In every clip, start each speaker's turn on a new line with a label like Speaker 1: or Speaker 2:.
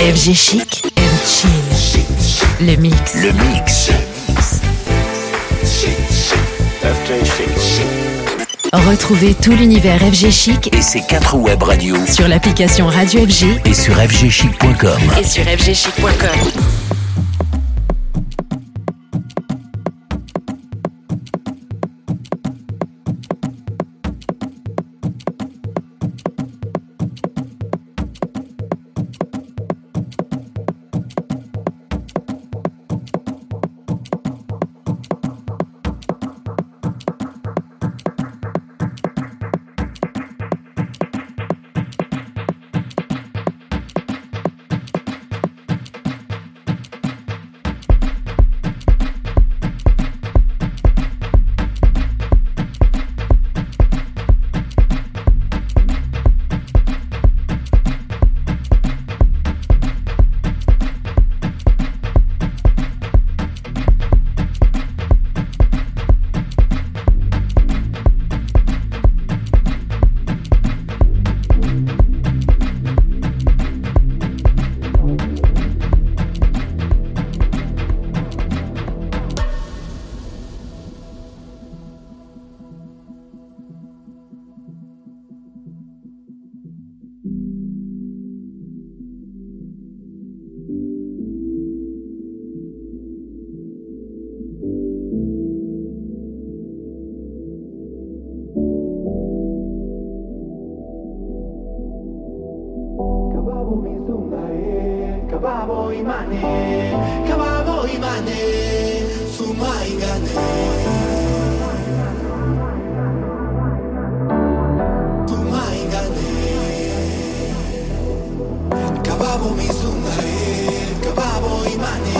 Speaker 1: FG Chic and Chill. Le mix.
Speaker 2: Le mix.
Speaker 1: Retrouvez tout l'univers FG Chic
Speaker 2: Et ses quatre web radios
Speaker 1: sur l'application Radio FG
Speaker 2: et sur fgchic.com.
Speaker 1: et sur fgchic.com.
Speaker 3: Babo imane, kababo imane, sumaigane. Kababo mi zungare, kababo imane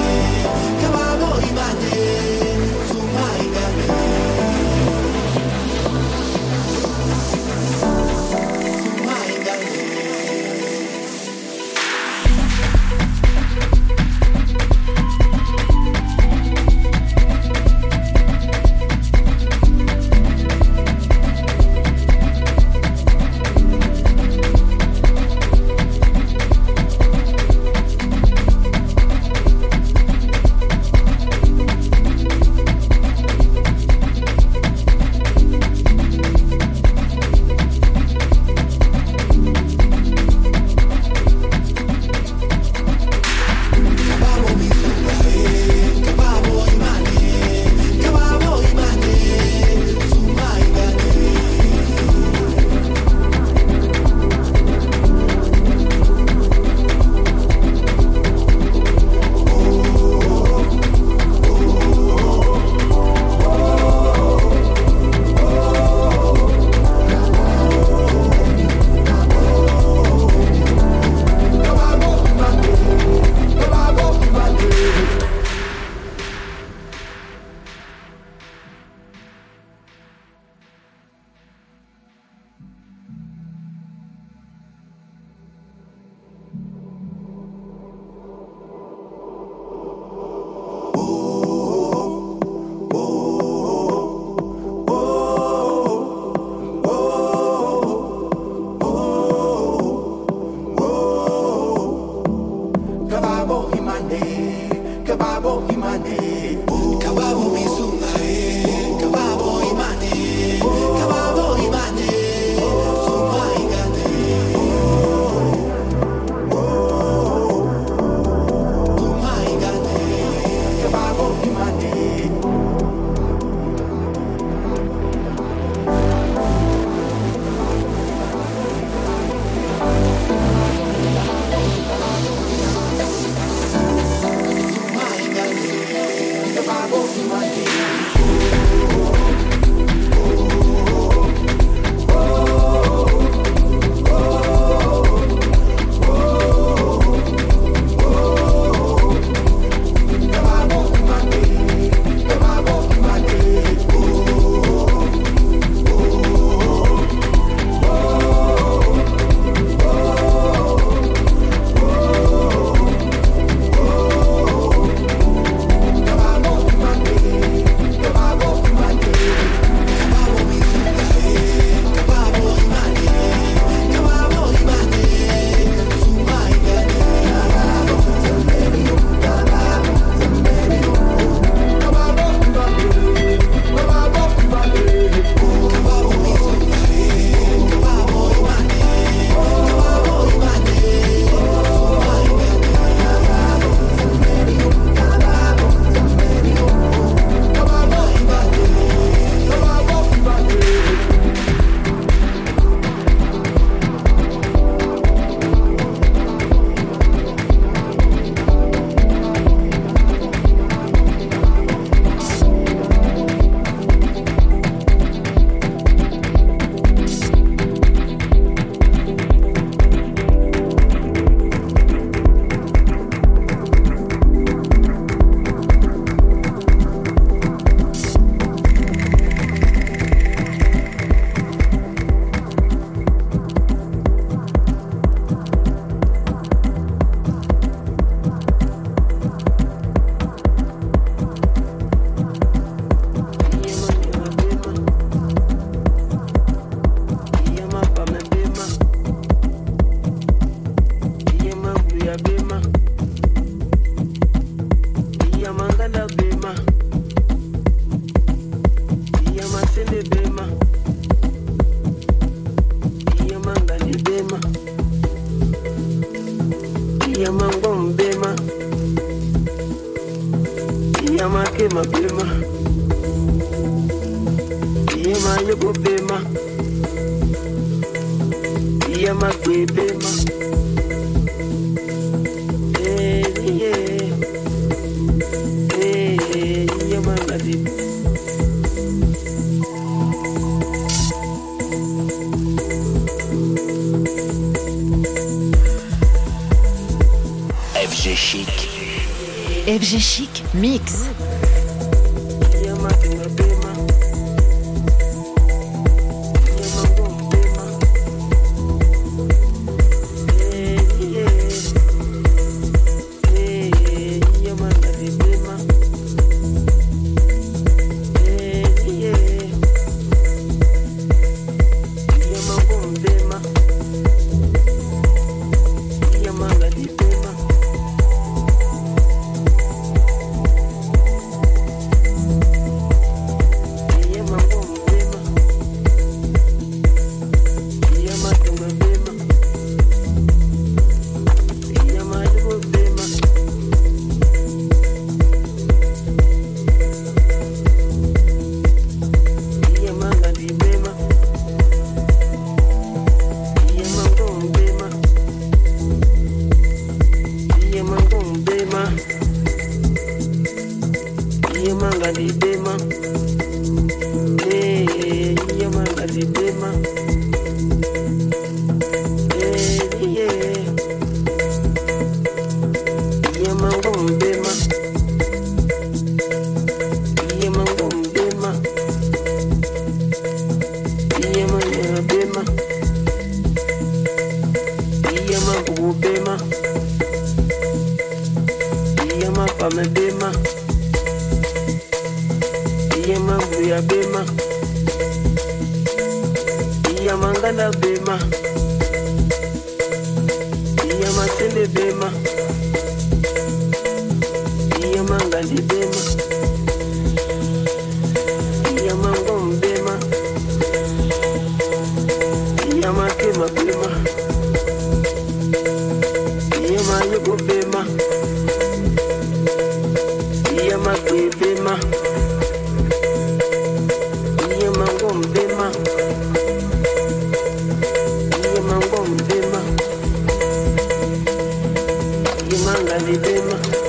Speaker 4: la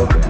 Speaker 4: Okay.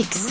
Speaker 4: Mix.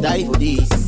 Speaker 5: Die for this.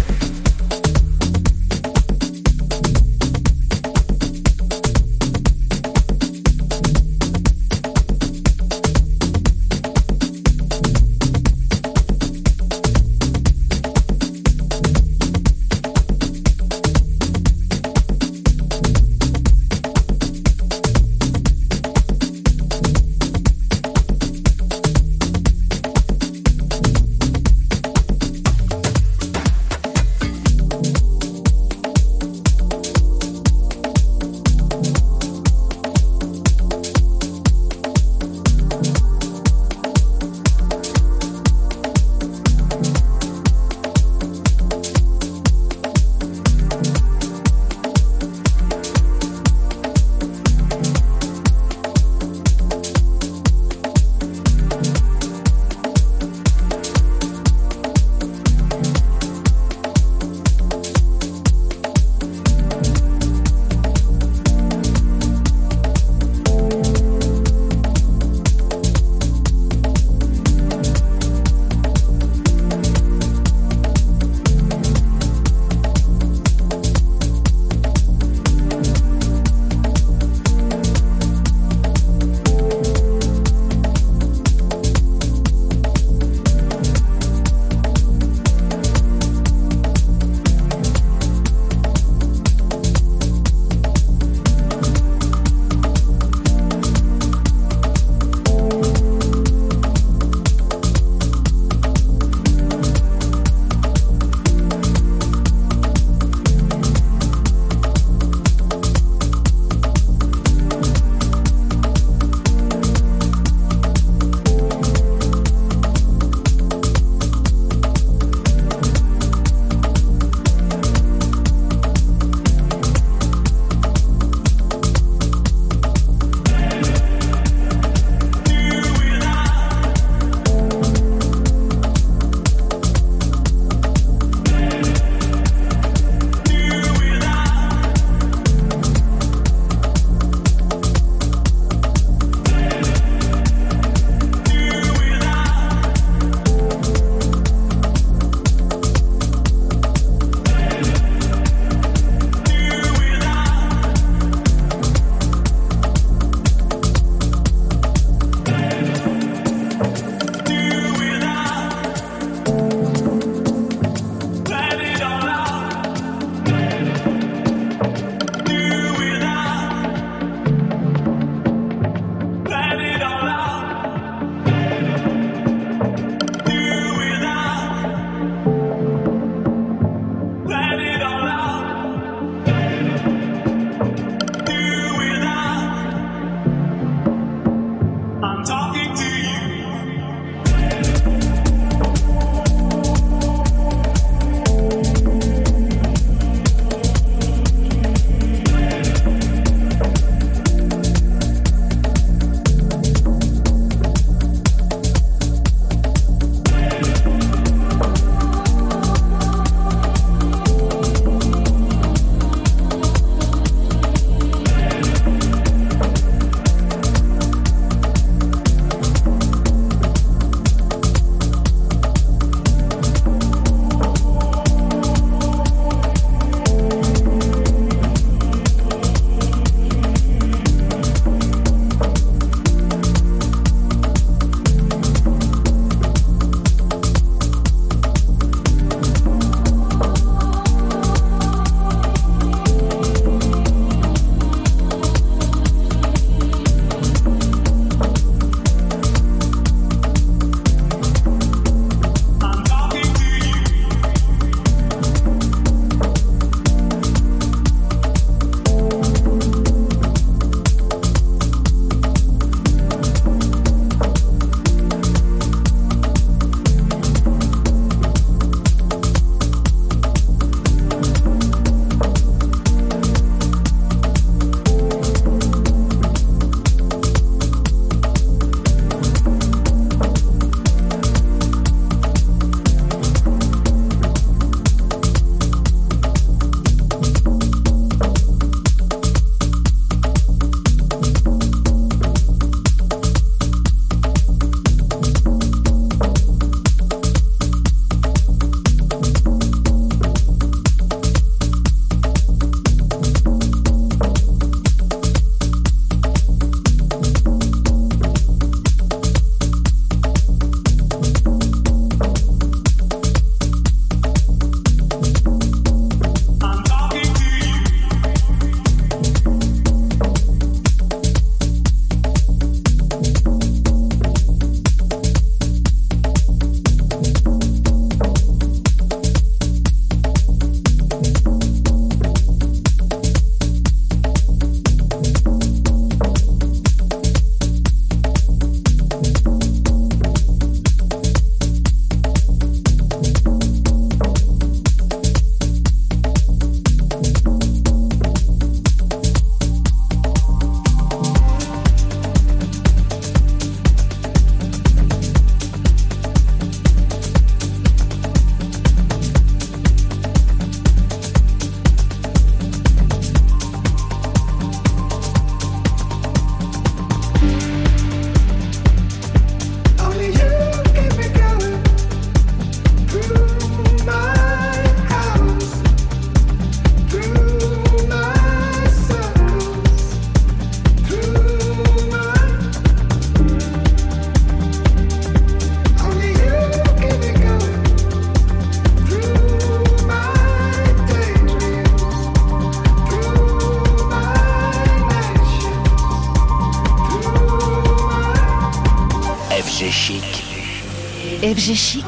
Speaker 1: v říši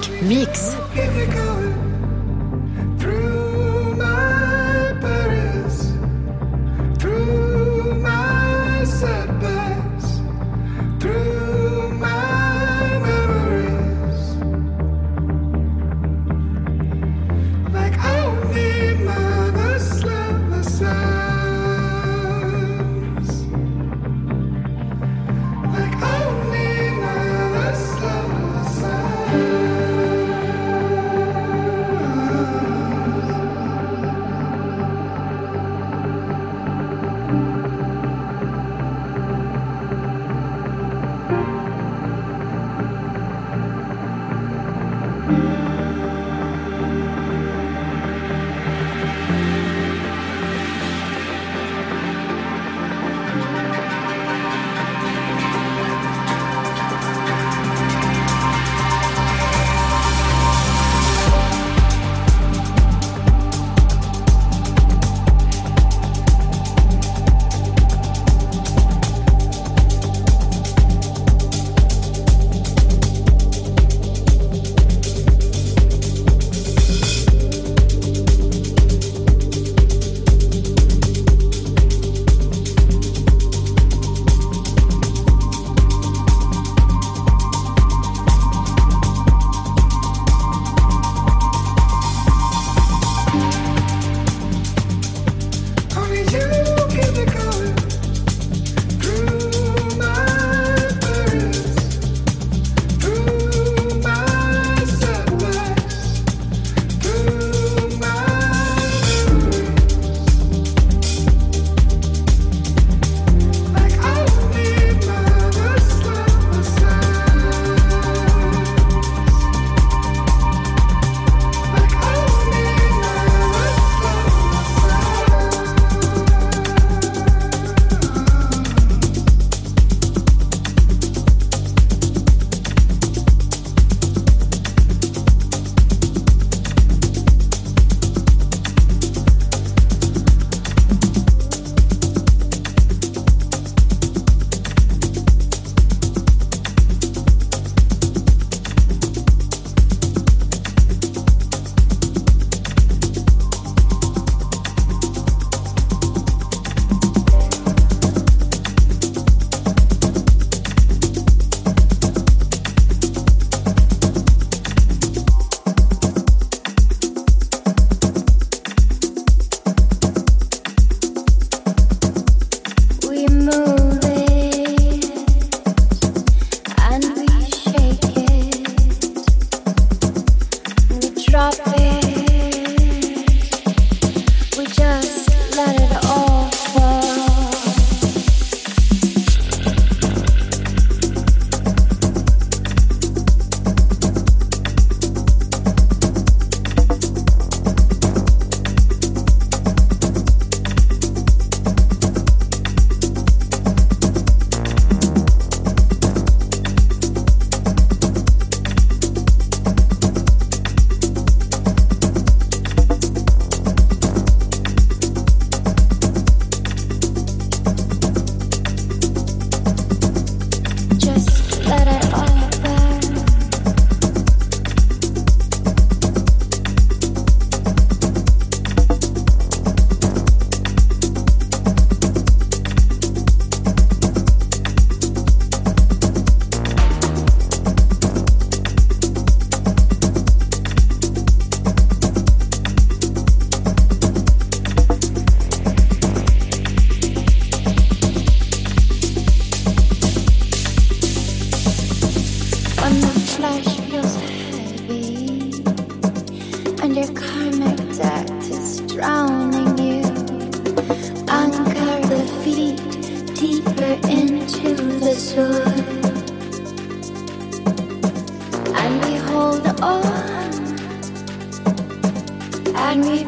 Speaker 1: me.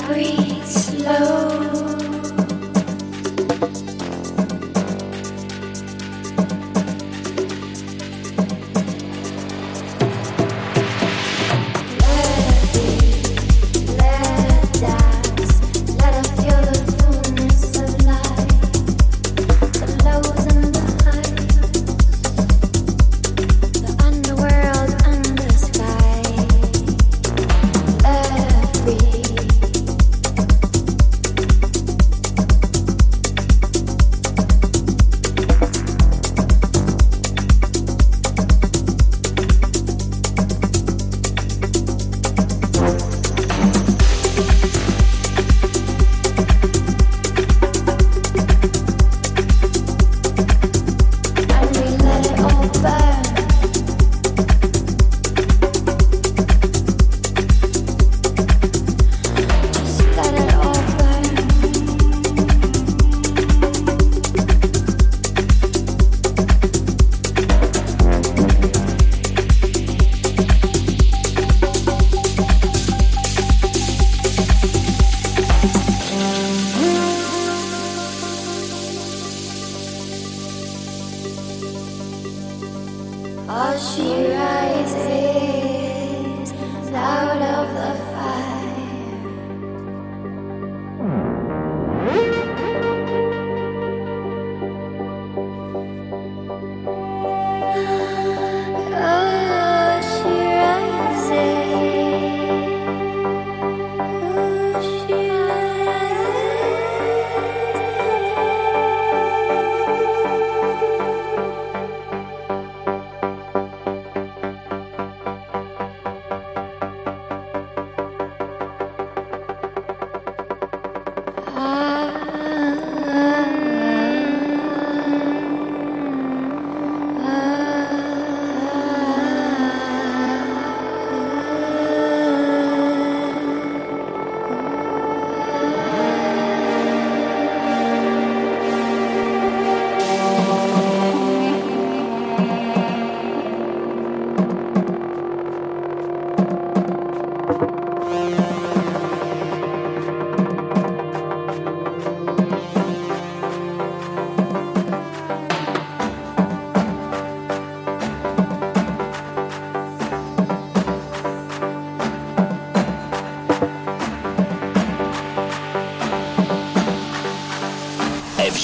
Speaker 1: Breathe slow.